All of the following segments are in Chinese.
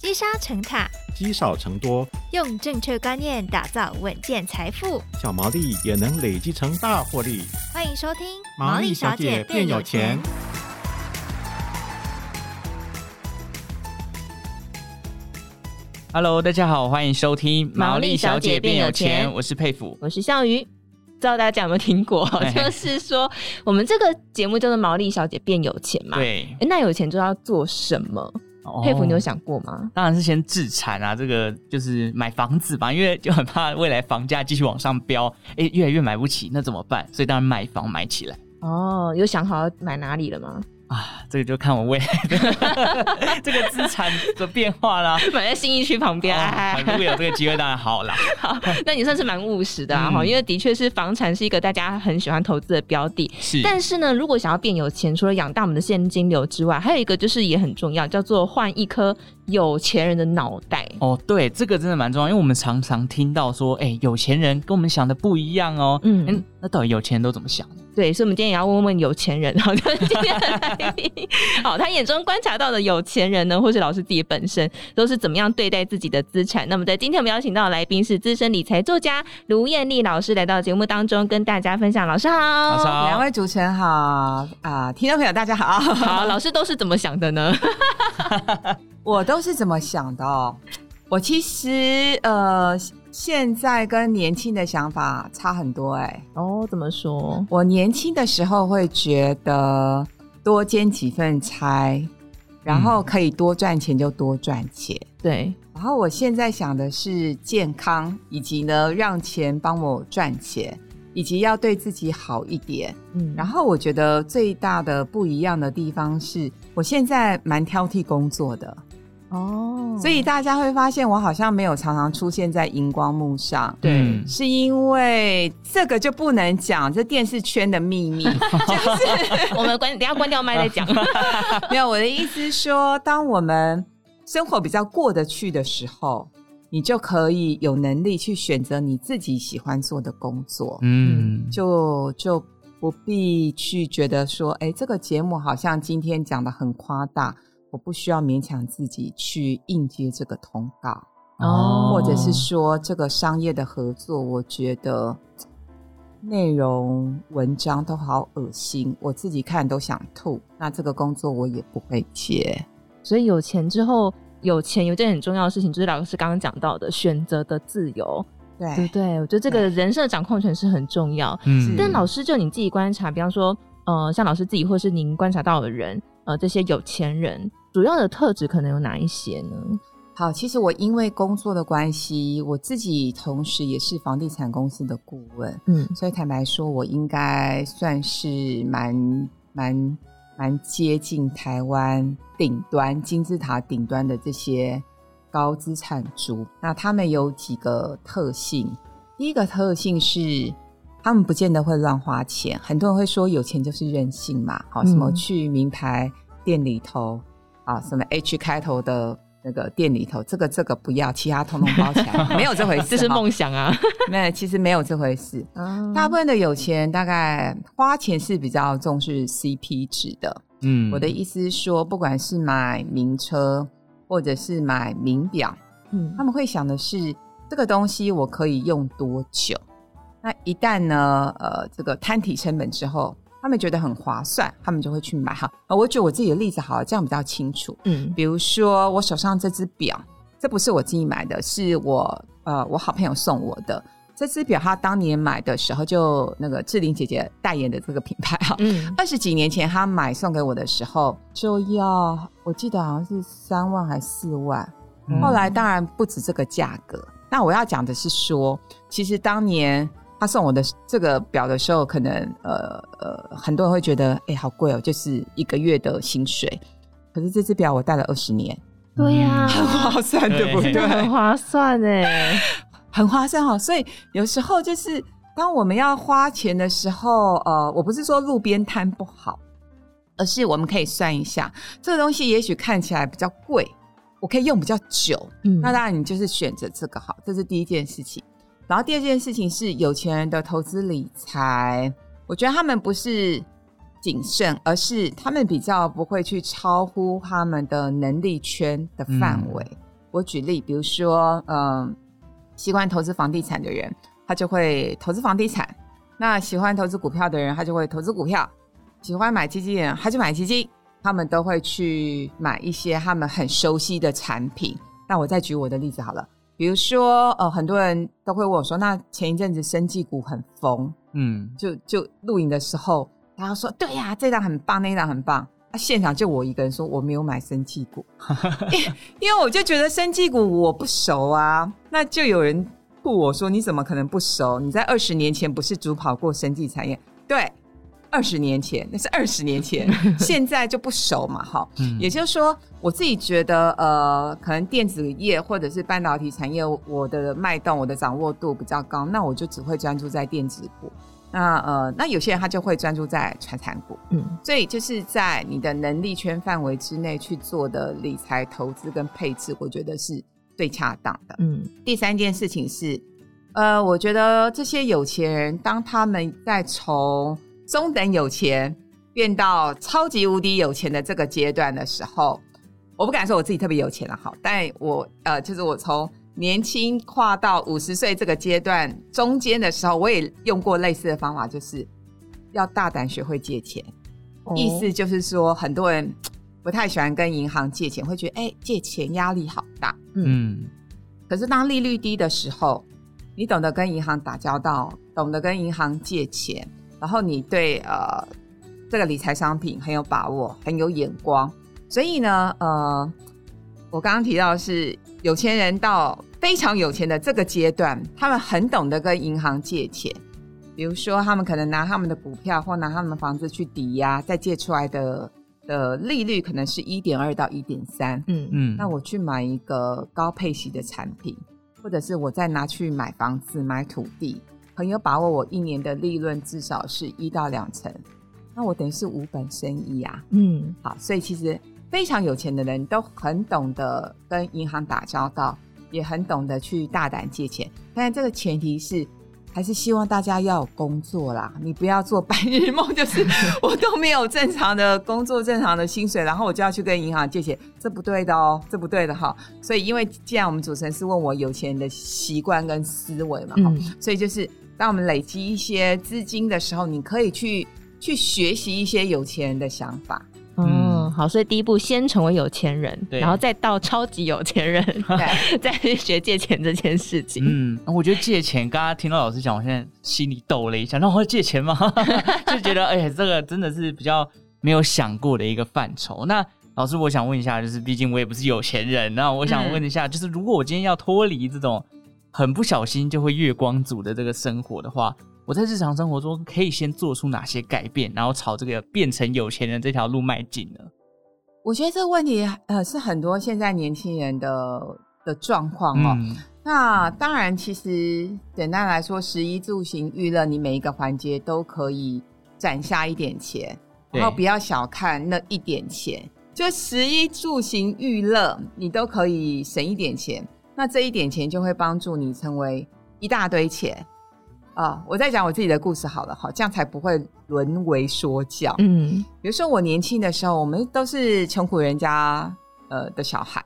积沙成塔，积少成多，用正确观念打造稳健财富，小毛利也能累积成大获利。欢迎收听《毛利小姐变有钱》。Hello，大家好，欢迎收听《毛利小姐变有钱》，我是佩服，我是孝瑜。不知道大家有没有听过？就是说，我们这个节目叫做《毛利小姐变有钱》嘛。对，那有钱就要做什么？沛甫，你有想过吗？当然是先自产啊，这个就是买房子吧，因为就很怕未来房价继续往上飙，哎，越来越买不起，那怎么办？所以当然买房买起来。哦，有想好要买哪里了吗？啊，这个就看我未来的 这个资产的变化啦。买在新义区旁边，哦、如果有这个机会，当然好啦。好，那你算是蛮务实的啊，哈、嗯，因为的确是房产是一个大家很喜欢投资的标的。是，但是呢，如果想要变有钱，除了养大我们的现金流之外，还有一个就是也很重要，叫做换一颗有钱人的脑袋。哦，对，这个真的蛮重要，因为我们常常听到说，哎、欸，有钱人跟我们想的不一样哦。嗯，欸、那到底有钱人都怎么想？对，所以我们今天也要问问有钱人，好，今天的来宾，好，他眼中观察到的有钱人呢，或是老师自己本身，都是怎么样对待自己的资产？那么在今天我们邀请到的来宾是资深理财作家卢艳丽老师，来到节目当中跟大家分享。老师好，老师好，两位主持人好啊、呃，听众朋友大家好，好，老师都是怎么想的呢？我都是怎么想的哦？我其实呃。现在跟年轻的想法差很多哎、欸、哦，怎么说？我年轻的时候会觉得多兼几份差，然后可以多赚钱就多赚钱。嗯、对，然后我现在想的是健康，以及呢让钱帮我赚钱，以及要对自己好一点。嗯，然后我觉得最大的不一样的地方是我现在蛮挑剔工作的。哦，所以大家会发现我好像没有常常出现在荧光幕上，对，是因为这个就不能讲，这电视圈的秘密，就是 我们关，等下关掉麦再讲。没有，我的意思是说，当我们生活比较过得去的时候，你就可以有能力去选择你自己喜欢做的工作，嗯，就就不必去觉得说，哎，这个节目好像今天讲的很夸大。我不需要勉强自己去应接这个通告哦，或者是说这个商业的合作，我觉得内容文章都好恶心，我自己看都想吐。那这个工作我也不会接。所以有钱之后，有钱有件很重要的事情，就是老师刚刚讲到的选择的自由，对对对，我觉得这个人生的掌控权是很重要。嗯，但老师就你自己观察，比方说，呃，像老师自己或是您观察到的人，呃，这些有钱人。主要的特质可能有哪一些呢？好，其实我因为工作的关系，我自己同时也是房地产公司的顾问，嗯，所以坦白说，我应该算是蛮蛮蛮接近台湾顶端金字塔顶端的这些高资产族。那他们有几个特性，第一个特性是他们不见得会乱花钱。很多人会说有钱就是任性嘛，好，什么去名牌店里头。啊，什么 H 开头的那个店里头，这个这个不要，其他通通包起来，没有这回事，这是梦想啊。没有，其实没有这回事。嗯，大部分的有钱大概花钱是比较重视 CP 值的。嗯，我的意思是说，不管是买名车或者是买名表，嗯，他们会想的是这个东西我可以用多久？那一旦呢，呃，这个摊提成本之后。他们觉得很划算，他们就会去买哈。我举我自己的例子好了，这样比较清楚。嗯，比如说我手上这只表，这不是我自己买的，是我呃我好朋友送我的。这只表他当年买的时候，就那个志玲姐姐代言的这个品牌哈。嗯，二十几年前他买送给我的时候，就要我记得好像是三万还是四万。嗯，后来当然不止这个价格。那我要讲的是说，其实当年。他送我的这个表的时候，可能呃呃，很多人会觉得，哎、欸，好贵哦，就是一个月的薪水。可是这只表我戴了二十年，对呀、啊，很划算，对不对？很划算哎，很划算哈。所以有时候就是当我们要花钱的时候，呃，我不是说路边摊不好，而是我们可以算一下，这个东西也许看起来比较贵，我可以用比较久，嗯，那当然你就是选择这个好，这是第一件事情。然后第二件事情是有钱人的投资理财，我觉得他们不是谨慎，而是他们比较不会去超乎他们的能力圈的范围。我举例，比如说，嗯、呃，习惯投资房地产的人，他就会投资房地产；那喜欢投资股票的人，他就会投资股票；喜欢买基金的人，他就买基金。他们都会去买一些他们很熟悉的产品。那我再举我的例子好了，比如说，呃，很多人都会问我说，那前一阵子生技股很疯，嗯，就就录影的时候，他说，对呀、啊，这档很棒，那档很棒。啊，现场就我一个人说我没有买生技股，因为我就觉得生技股我不熟啊。那就有人吐我说，你怎么可能不熟？你在二十年前不是主跑过生技产业？对。二十年前，那是二十年前，现在就不熟嘛，哈。也就是说，我自己觉得，呃，可能电子业或者是半导体产业，我的脉动、我的掌握度比较高，那我就只会专注在电子股。那呃，那有些人他就会专注在传产股。嗯，所以就是在你的能力圈范围之内去做的理财投资跟配置，我觉得是最恰当的。嗯，第三件事情是，呃，我觉得这些有钱人，当他们在从中等有钱变到超级无敌有钱的这个阶段的时候，我不敢说我自己特别有钱了，好，但我呃，就是我从年轻跨到五十岁这个阶段中间的时候，我也用过类似的方法，就是要大胆学会借钱。哦、意思就是说，很多人不太喜欢跟银行借钱，会觉得哎、欸，借钱压力好大。嗯，可是当利率低的时候，你懂得跟银行打交道，懂得跟银行借钱。然后你对呃这个理财商品很有把握，很有眼光，所以呢，呃，我刚刚提到是有钱人到非常有钱的这个阶段，他们很懂得跟银行借钱，比如说他们可能拿他们的股票或拿他们的房子去抵押，再借出来的的利率可能是一点二到一点三，嗯嗯，那我去买一个高配息的产品，或者是我再拿去买房子买土地。很有把握，我一年的利润至少是一到两成，那我等于是无本生意啊。嗯，好，所以其实非常有钱的人都很懂得跟银行打交道，也很懂得去大胆借钱。但这个前提是，还是希望大家要有工作啦，你不要做白日梦，就是我都没有正常的工作、正常的薪水，然后我就要去跟银行借钱，这不对的哦，这不对的哈。所以，因为既然我们主持人是问我有钱人的习惯跟思维嘛，嗯，所以就是。当我们累积一些资金的时候，你可以去去学习一些有钱人的想法。嗯，好，所以第一步先成为有钱人，然后再到超级有钱人，对 再去学借钱这件事情。嗯，我觉得借钱，刚刚听到老师讲，我现在心里抖了一下。那我会借钱吗？就觉得哎、欸，这个真的是比较没有想过的一个范畴。那老师，我想问一下，就是毕竟我也不是有钱人，那我想问一下，嗯、就是如果我今天要脱离这种。很不小心就会月光族的这个生活的话，我在日常生活中可以先做出哪些改变，然后朝这个变成有钱人这条路迈进呢？我觉得这个问题呃是很多现在年轻人的的状况哦。嗯、那当然，其实简单来说，食衣住行娱乐，你每一个环节都可以攒下一点钱，然后不要小看那一点钱，就食衣住行娱乐，你都可以省一点钱。那这一点钱就会帮助你成为一大堆钱啊、哦！我再讲我自己的故事好了，好，这样才不会沦为说教。嗯，比如说我年轻的时候，我们都是穷苦人家呃的小孩，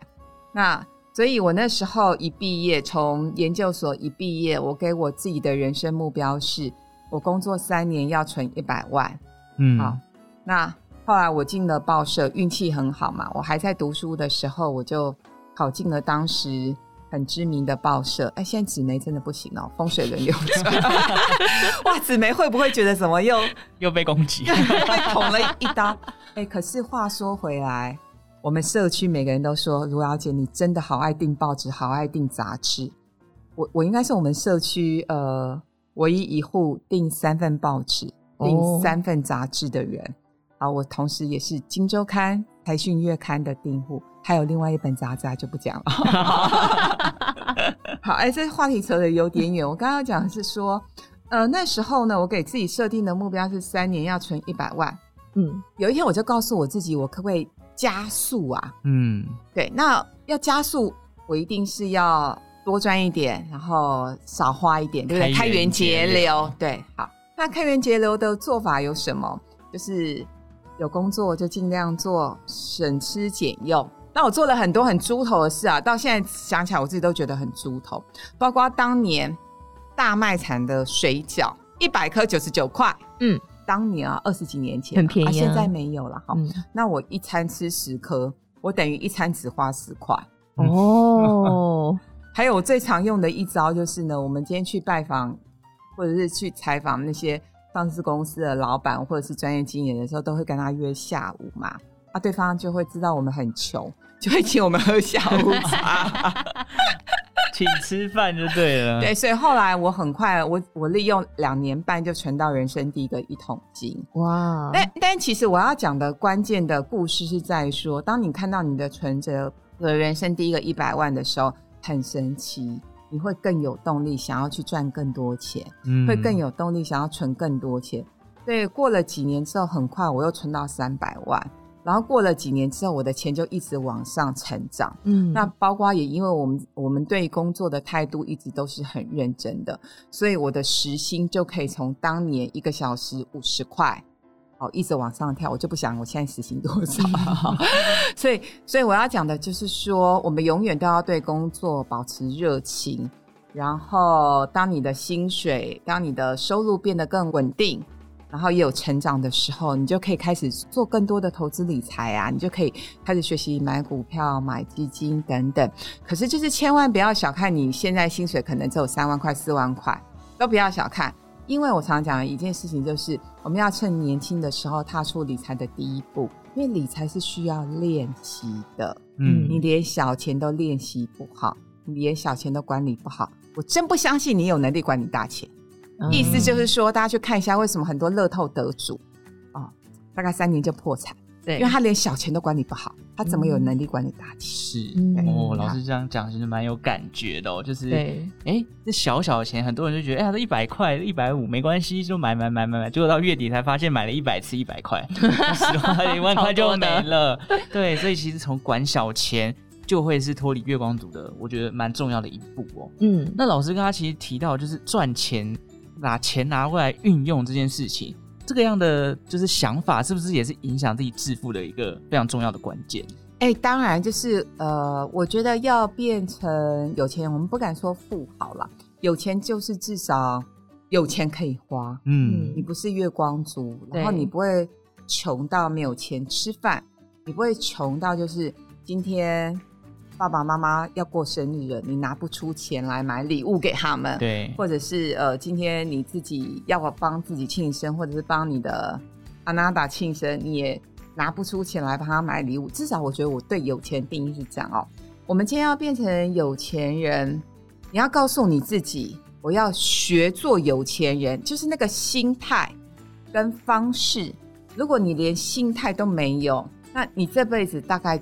那所以我那时候一毕业，从研究所一毕业，我给我自己的人生目标是，我工作三年要存一百万。嗯，好，那后来我进了报社，运气很好嘛，我还在读书的时候，我就考进了当时。很知名的报社，哎，现在紫梅真的不行哦，风水轮流转。哇，紫梅会不会觉得怎么又 又被攻击，被捅了一刀？哎，可是话说回来，我们社区每个人都说，卢瑶姐，你真的好爱订报纸，好爱订杂志。我我应该是我们社区呃唯一一户订三份报纸、订三份杂志的人。啊、哦，我同时也是《金周刊》《财讯月刊》的订户。还有另外一本杂志，就不讲了。好，哎，这话题扯得有点远。我刚刚讲的是说，呃，那时候呢，我给自己设定的目标是三年要存一百万。嗯，有一天我就告诉我自己，我可不可以加速啊？嗯，对，那要加速，我一定是要多赚一点，然后少花一点，对不对？开源节流。对，好，那开源节流的做法有什么？就是有工作就尽量做，省吃俭用。那我做了很多很猪头的事啊，到现在想起来我自己都觉得很猪头，包括当年大卖场的水饺，一百颗九十九块，嗯，当年啊二十几年前、啊、很便宜、啊，现在没有了哈。嗯、那我一餐吃十颗，我等于一餐只花十块哦。还有我最常用的一招就是呢，我们今天去拜访或者是去采访那些上市公司的老板或者是专业经理人的时候，都会跟他约下午嘛，啊，对方就会知道我们很穷，就会请我们喝下午茶，请吃饭就对了。对，所以后来我很快，我我利用两年半就存到人生第一个一桶金。哇！但但其实我要讲的关键的故事是在说，当你看到你的存折的人生第一个一百万的时候。很神奇，你会更有动力想要去赚更多钱，嗯，会更有动力想要存更多钱。对，过了几年之后，很快我又存到三百万，然后过了几年之后，我的钱就一直往上成长。嗯，那包括也因为我们我们对工作的态度一直都是很认真的，所以我的时薪就可以从当年一个小时五十块。哦，一直往上跳，我就不想我现在时薪多少。所以，所以我要讲的就是说，我们永远都要对工作保持热情。然后，当你的薪水、当你的收入变得更稳定，然后也有成长的时候，你就可以开始做更多的投资理财啊，你就可以开始学习买股票、买基金等等。可是，就是千万不要小看你现在薪水可能只有三万块、四万块，都不要小看。因为我常常讲的一件事情就是，我们要趁年轻的时候踏出理财的第一步，因为理财是需要练习的。嗯，你连小钱都练习不好，你连小钱都管理不好，我真不相信你有能力管理大钱。嗯、意思就是说，大家去看一下，为什么很多乐透得主啊、哦，大概三年就破产。对，因为他连小钱都管理不好，他怎么有能力管理大钱？是、嗯、哦，老师这样讲其实蛮有感觉的哦。就是，哎，这小小的钱，很多人就觉得，哎呀，这一百块、一百五没关系，就买买买买买，结果到月底才发现买了一百次一百块，十万一万块就没了。对，所以其实从管小钱就会是脱离月光族的，我觉得蛮重要的一步哦。嗯，那老师刚刚其实提到，就是赚钱，把钱拿过来运用这件事情。这个样的就是想法，是不是也是影响自己致富的一个非常重要的关键？哎、欸，当然，就是呃，我觉得要变成有钱人，我们不敢说富豪了，有钱就是至少有钱可以花。嗯，你不是月光族，然后你不会穷到没有钱吃饭，你不会穷到就是今天。爸爸妈妈要过生日了，你拿不出钱来买礼物给他们，对，或者是呃，今天你自己要帮自己庆生，或者是帮你的阿娜达庆生，你也拿不出钱来帮他买礼物。至少我觉得我对有钱定义是这样哦。我们今天要变成有钱人，你要告诉你自己，我要学做有钱人，就是那个心态跟方式。如果你连心态都没有，那你这辈子大概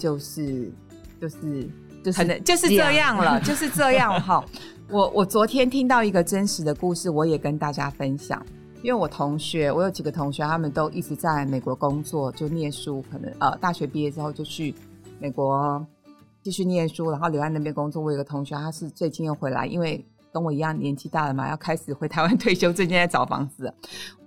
就是就是。可能就是这样了，就是这样哈。我我昨天听到一个真实的故事，我也跟大家分享。因为我同学，我有几个同学，他们都一直在美国工作，就念书，可能呃大学毕业之后就去美国继续念书，然后留在那边工作。我有个同学，他是最近又回来，因为跟我一样年纪大了嘛，要开始回台湾退休，最近在找房子。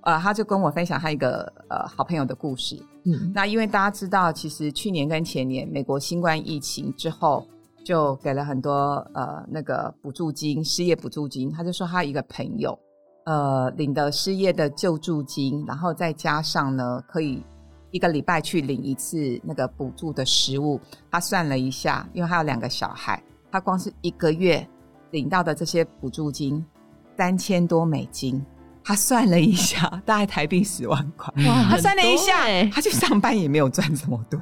呃，他就跟我分享他一个呃好朋友的故事。嗯，那因为大家知道，其实去年跟前年美国新冠疫情之后。就给了很多呃那个补助金，失业补助金。他就说他一个朋友，呃领的失业的救助金，然后再加上呢，可以一个礼拜去领一次那个补助的食物。他算了一下，因为他有两个小孩，他光是一个月领到的这些补助金三千多美金。他算了一下，大概台币十万块。哇，他算了一下，欸、他去上班也没有赚这么多。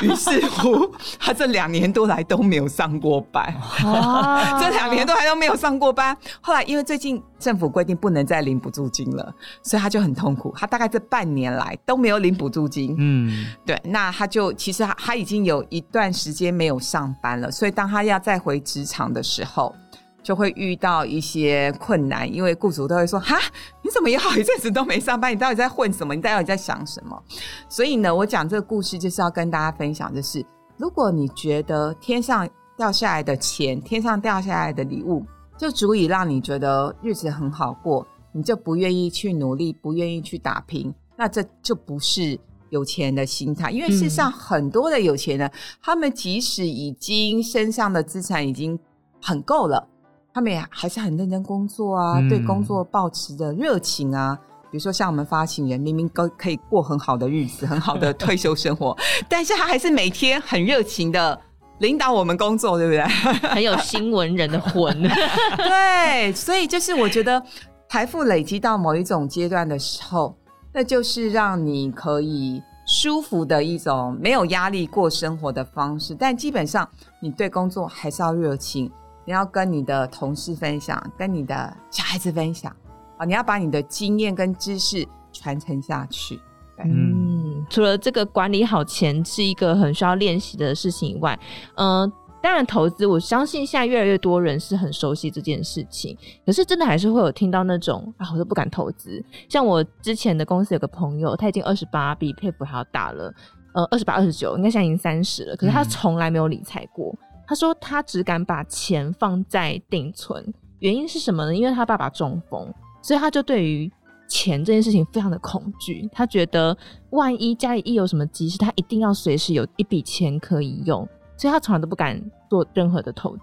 于是乎，他这两年多来都没有上过班。哇，这两年多还都没有上过班。后来因为最近政府规定不能再领补助金了，所以他就很痛苦。他大概这半年来都没有领补助金。嗯，对，那他就其实他他已经有一段时间没有上班了。所以当他要再回职场的时候。就会遇到一些困难，因为雇主都会说：“哈，你怎么也好一阵子都没上班？你到底在混什么？你到底在想什么？”所以呢，我讲这个故事就是要跟大家分享，就是如果你觉得天上掉下来的钱、天上掉下来的礼物就足以让你觉得日子很好过，你就不愿意去努力，不愿意去打拼，那这就不是有钱人的心态，因为事实上很多的有钱人，嗯、他们即使已经身上的资产已经很够了，他们也还是很认真工作啊，嗯、对工作抱持的热情啊。比如说像我们发行人，明明都可以过很好的日子，很好的 退休生活，但是他还是每天很热情的领导我们工作，对不对？很有新闻人的魂。对，所以就是我觉得财富累积到某一种阶段的时候。那就是让你可以舒服的一种没有压力过生活的方式，但基本上你对工作还是要热情，你要跟你的同事分享，跟你的小孩子分享啊，你要把你的经验跟知识传承下去。嗯，除了这个管理好钱是一个很需要练习的事情以外，嗯、呃。当然，投资我相信现在越来越多人是很熟悉这件事情，可是真的还是会有听到那种啊，我都不敢投资。像我之前的公司有个朋友，他已经二十八，比佩服还要大了，呃，二十八、二十九，应该现在已经三十了。可是他从来没有理财过。嗯、他说他只敢把钱放在定存，原因是什么呢？因为他爸爸中风，所以他就对于钱这件事情非常的恐惧。他觉得万一家里一有什么急事，他一定要随时有一笔钱可以用。所以他从来都不敢做任何的投资。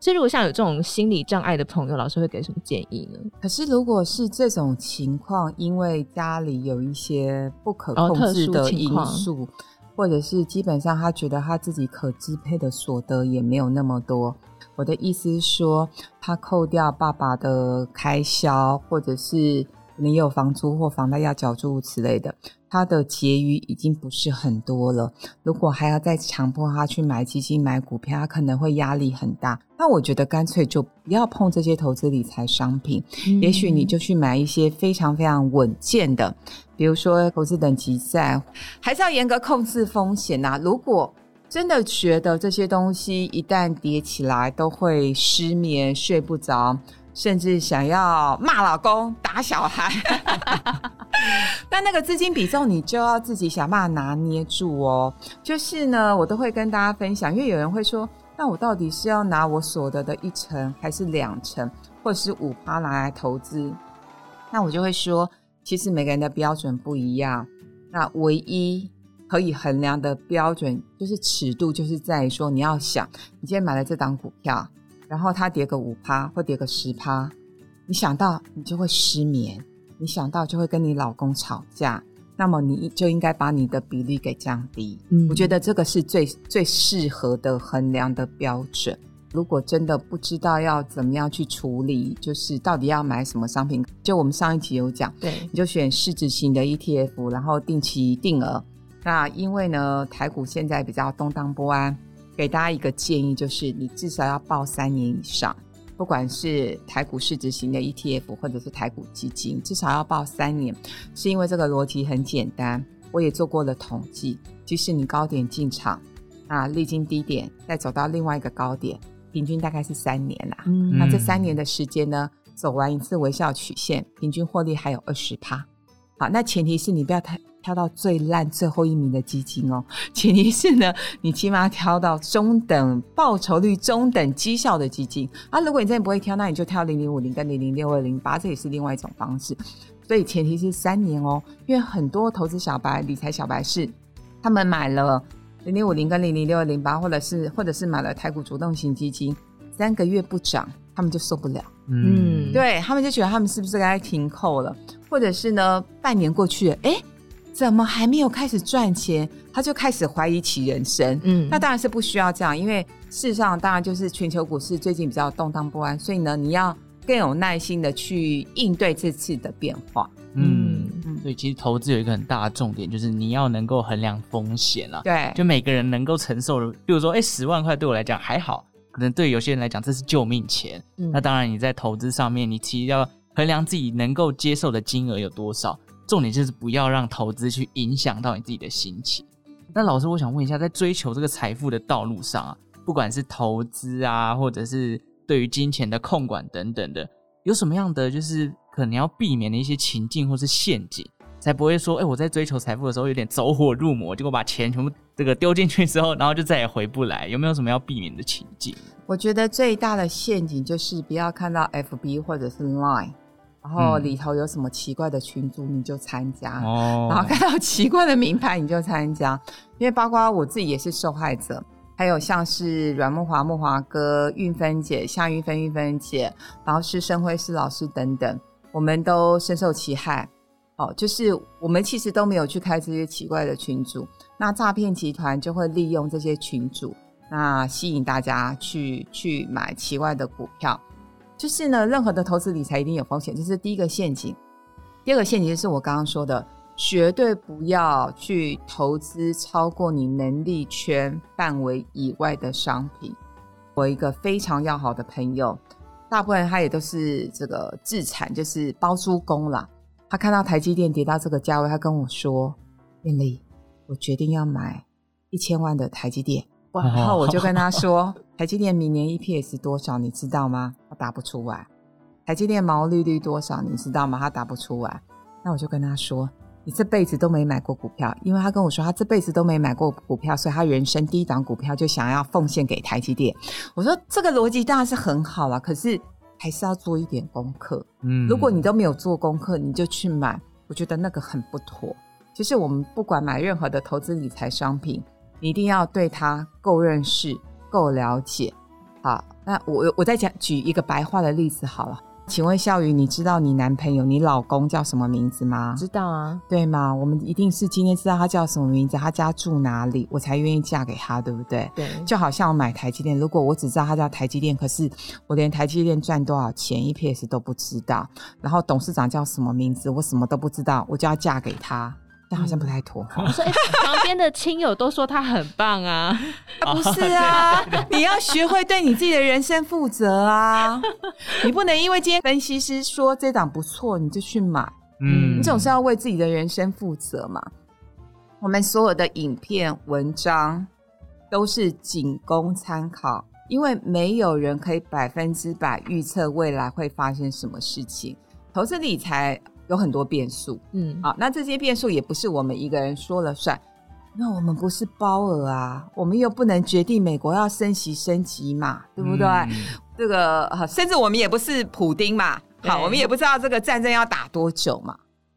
所以如果像有这种心理障碍的朋友，老师会给什么建议呢？可是如果是这种情况，因为家里有一些不可控制的因素，哦、或者是基本上他觉得他自己可支配的所得也没有那么多。我的意思是说，他扣掉爸爸的开销，或者是你有房租或房贷要缴诸如此类的。他的结余已经不是很多了，如果还要再强迫他去买基金、买股票，他可能会压力很大。那我觉得干脆就不要碰这些投资理财商品，嗯、也许你就去买一些非常非常稳健的，比如说投资等级债，还是要严格控制风险呐、啊。如果真的觉得这些东西一旦跌起来都会失眠、睡不着。甚至想要骂老公、打小孩，但那个资金比重你就要自己想办法拿捏住哦。就是呢，我都会跟大家分享，因为有人会说，那我到底是要拿我所得的一成，还是两成，或者是五趴拿来投资？那我就会说，其实每个人的标准不一样。那唯一可以衡量的标准，就是尺度，就是在于说，你要想，你今天买了这档股票。然后它跌个五趴或跌个十趴，你想到你就会失眠，你想到就会跟你老公吵架，那么你就应该把你的比例给降低。嗯，我觉得这个是最最适合的衡量的标准。如果真的不知道要怎么样去处理，就是到底要买什么商品，就我们上一集有讲，对，你就选市值型的 ETF，然后定期定额。那因为呢，台股现在比较动荡不安。给大家一个建议，就是你至少要抱三年以上，不管是台股市值型的 ETF 或者是台股基金，至少要抱三年，是因为这个逻辑很简单。我也做过了统计，即使你高点进场，啊，历经低点，再走到另外一个高点，平均大概是三年啦。嗯，那这三年的时间呢，走完一次微笑曲线，平均获利还有二十趴。好，那前提是你不要太。挑到最烂最后一名的基金哦，前提是呢，你起码挑到中等报酬率、中等绩效的基金啊。如果你真的不会挑，那你就挑零零五零跟零零六二零八，这也是另外一种方式。所以前提是三年哦，因为很多投资小白、理财小白是他们买了零零五零跟零零六二零八，或者是或者是买了台股主动型基金，三个月不涨，他们就受不了。嗯，对他们就觉得他们是不是该停扣了，或者是呢，半年过去了，哎。怎么还没有开始赚钱，他就开始怀疑起人生。嗯，那当然是不需要这样，因为事实上当然就是全球股市最近比较动荡不安，所以呢，你要更有耐心的去应对这次的变化。嗯，所以其实投资有一个很大的重点，就是你要能够衡量风险啊。对，就每个人能够承受的，比如说，哎，十万块对我来讲还好，可能对有些人来讲这是救命钱。嗯，那当然你在投资上面，你其实要衡量自己能够接受的金额有多少。重点就是不要让投资去影响到你自己的心情。那老师，我想问一下，在追求这个财富的道路上啊，不管是投资啊，或者是对于金钱的控管等等的，有什么样的就是可能要避免的一些情境或是陷阱，才不会说，哎，我在追求财富的时候有点走火入魔，结果把钱全部这个丢进去之后，然后就再也回不来。有没有什么要避免的情境？我觉得最大的陷阱就是不要看到 FB 或者是 Line。然后里头有什么奇怪的群组你就参加，嗯、然后看到 奇怪的名牌你就参加，因为包括我自己也是受害者，还有像是阮木华木华哥、韵芬姐、夏运芬韵芬姐，然后是生辉是老师等等，我们都深受其害。哦，就是我们其实都没有去开这些奇怪的群组，那诈骗集团就会利用这些群组，那吸引大家去去买奇怪的股票。就是呢，任何的投资理财一定有风险，这是第一个陷阱。第二个陷阱就是我刚刚说的，绝对不要去投资超过你能力圈范围以外的商品。我一个非常要好的朋友，大部分他也都是这个自产，就是包租公啦。他看到台积电跌到这个价位，他跟我说：“艳丽，我决定要买一千万的台积电。” 然后我就跟他说：“台积电明年 EPS 多少？你知道吗？”他答不出来。台积电毛利率多少？你知道吗？他答不出来。那我就跟他说：“你这辈子都没买过股票，因为他跟我说他这辈子都没买过股票，所以他人生第一档股票就想要奉献给台积电。”我说：“这个逻辑当然是很好了，可是还是要做一点功课。嗯，如果你都没有做功课，你就去买，我觉得那个很不妥。其实我们不管买任何的投资理财商品。”你一定要对他够认识、够了解。好，那我我再讲举一个白话的例子好了。请问笑宇，你知道你男朋友、你老公叫什么名字吗？知道啊，对吗？我们一定是今天知道他叫什么名字，他家住哪里，我才愿意嫁给他，对不对？对。就好像我买台积电，如果我只知道他叫台积电，可是我连台积电赚多少钱、EPS 都不知道，然后董事长叫什么名字，我什么都不知道，我就要嫁给他。但好像不太妥。所以旁边的亲友都说他很棒啊，啊不是啊，你要学会对你自己的人生负责啊！你不能因为今天分析师说这档不错，你就去买。嗯，你总是要为自己的人生负责嘛。我们所有的影片、文章都是仅供参考，因为没有人可以百分之百预测未来会发生什么事情。投资理财。有很多变数，嗯，好，那这些变数也不是我们一个人说了算，那我们不是包尔啊，我们又不能决定美国要升息升级嘛，对不对？嗯、这个甚至我们也不是普丁嘛，好，我们也不知道这个战争要打多久嘛，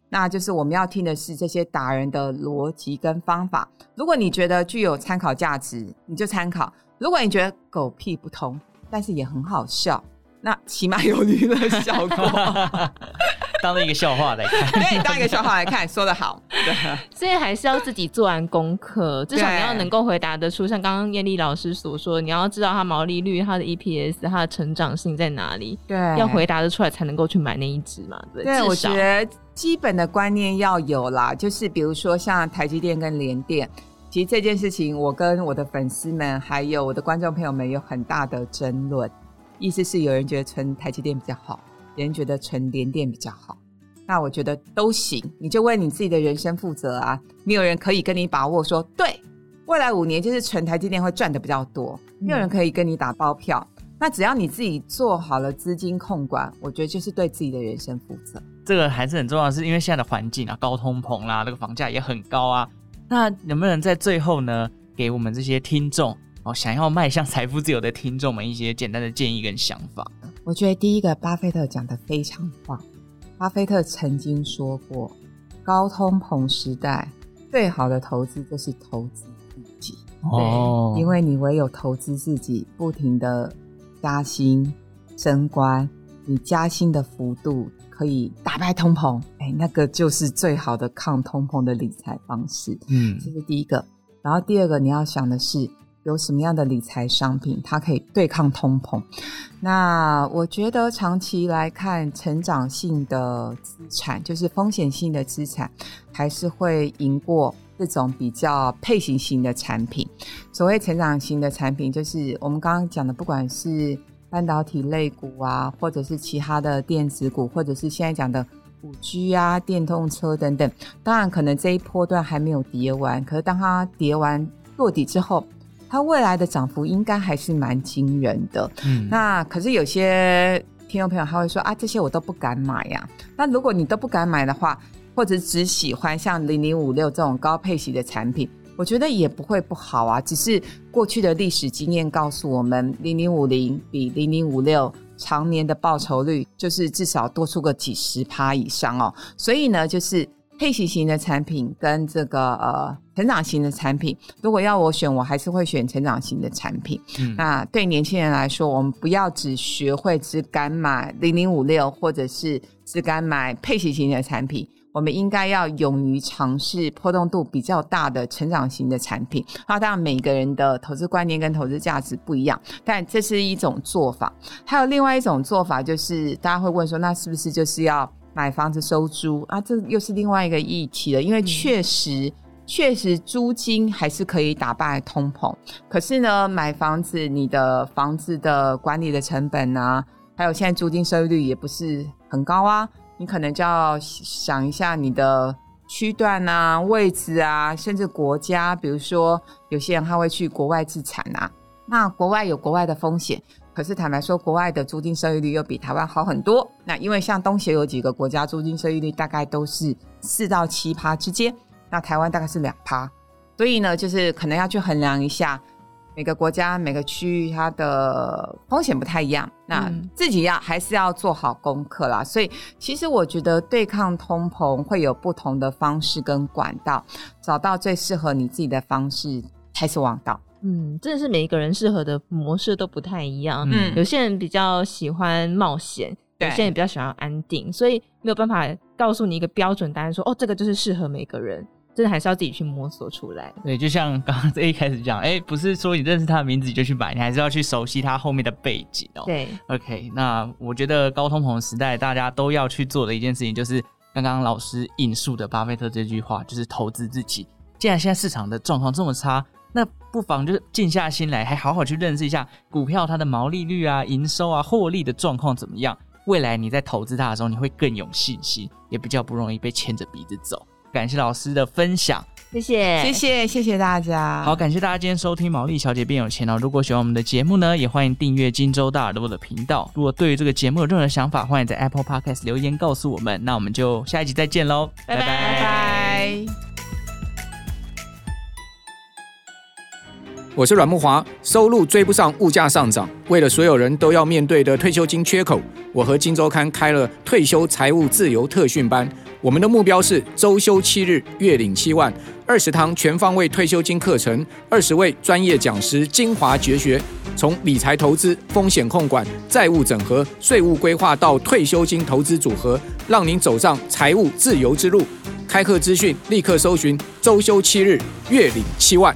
那就是我们要听的是这些达人的逻辑跟方法。如果你觉得具有参考价值，你就参考；如果你觉得狗屁不通，但是也很好笑。那起码有娱乐效果，当一个笑话来看，对，当一个笑话来看，说的好。对，所以还是要自己做完功课，至少你要能够回答得出，像刚刚艳丽老师所说，你要知道它毛利率、它的 EPS、它的成长性在哪里，对，要回答得出来才能够去买那一只嘛。对，对，我觉得基本的观念要有啦，就是比如说像台积电跟联电，其实这件事情，我跟我的粉丝们还有我的观众朋友们有很大的争论。意思是有人觉得存台积电比较好，有人觉得存联电比较好。那我觉得都行，你就为你自己的人生负责啊！没有人可以跟你把握说，对，未来五年就是存台积电会赚的比较多，没有人可以跟你打包票。嗯、那只要你自己做好了资金控管，我觉得就是对自己的人生负责。这个还是很重要是，因为现在的环境啊，高通膨啦，那个房价也很高啊。那能不能在最后呢，给我们这些听众？哦，想要迈向财富自由的听众们一些简单的建议跟想法。我觉得第一个，巴菲特讲的非常棒。巴菲特曾经说过，高通膨时代最好的投资就是投资自己。因为你唯有投资自己，不停的加薪升官，你加薪的幅度可以打败通膨。哎，那个就是最好的抗通膨的理财方式。嗯，这是第一个。然后第二个，你要想的是。有什么样的理财商品，它可以对抗通膨？那我觉得长期来看，成长性的资产，就是风险性的资产，还是会赢过这种比较配型型的产品。所谓成长型的产品，就是我们刚刚讲的，不管是半导体类股啊，或者是其他的电子股，或者是现在讲的五 G 啊、电动车等等。当然，可能这一波段还没有跌完，可是当它跌完落底之后，它未来的涨幅应该还是蛮惊人的。嗯，那可是有些听众朋友他会说啊，这些我都不敢买呀。那如果你都不敢买的话，或者只喜欢像零零五六这种高配息的产品，我觉得也不会不好啊。只是过去的历史经验告诉我们，零零五零比零零五六常年的报酬率就是至少多出个几十趴以上哦。所以呢，就是配息型的产品跟这个呃成长型的产品，如果要我选，我还是会选成长型的产品。嗯，那对年轻人来说，我们不要只学会只敢买零零五六，或者是只敢买配息型的产品。我们应该要勇于尝试波动度比较大的成长型的产品。那当然，每个人的投资观念跟投资价值不一样，但这是一种做法。还有另外一种做法，就是大家会问说，那是不是就是要买房子收租啊？这又是另外一个议题了。因为确实，确实租金还是可以打败通膨。可是呢，买房子，你的房子的管理的成本啊，还有现在租金收益率也不是很高啊。你可能就要想一下你的区段啊、位置啊，甚至国家。比如说，有些人他会去国外自产啊，那国外有国外的风险。可是坦白说，国外的租金收益率又比台湾好很多。那因为像东协有几个国家租金收益率大概都是四到七趴之间，那台湾大概是两趴。所以呢，就是可能要去衡量一下。每个国家、每个区域，它的风险不太一样，那自己要还是要做好功课啦。所以，其实我觉得对抗通膨会有不同的方式跟管道，找到最适合你自己的方式才是王道。嗯，真的是每一个人适合的模式都不太一样。嗯，有些人比较喜欢冒险，有些人比较喜欢安定，所以没有办法告诉你一个标准答案，说哦，这个就是适合每个人。真的还是要自己去摸索出来。对，就像刚刚这一开始讲，哎、欸，不是说你认识他的名字你就去买，你还是要去熟悉他后面的背景哦。对，OK，那我觉得高通膨的时代，大家都要去做的一件事情，就是刚刚老师引述的巴菲特这句话，就是投资自己。既然现在市场的状况这么差，那不妨就是静下心来，还好好去认识一下股票它的毛利率啊、营收啊、获利的状况怎么样。未来你在投资它的时候，你会更有信心，也比较不容易被牵着鼻子走。感谢老师的分享，谢谢，谢谢，谢谢大家。好，感谢大家今天收听《毛利小姐变有钱》哦。如果喜欢我们的节目呢，也欢迎订阅荆州大耳朵的频道。如果对于这个节目有任何想法，欢迎在 Apple Podcast 留言告诉我们。那我们就下一集再见喽，拜拜拜拜。我是阮木华，收入追不上物价上涨，为了所有人都要面对的退休金缺口，我和金周刊开了退休财务自由特训班。我们的目标是周休七日，月领七万，二十堂全方位退休金课程，二十位专业讲师精华绝学，从理财投资、风险控管、债务整合、税务规划到退休金投资组合，让您走上财务自由之路。开课资讯立刻搜寻周休七日，月领七万。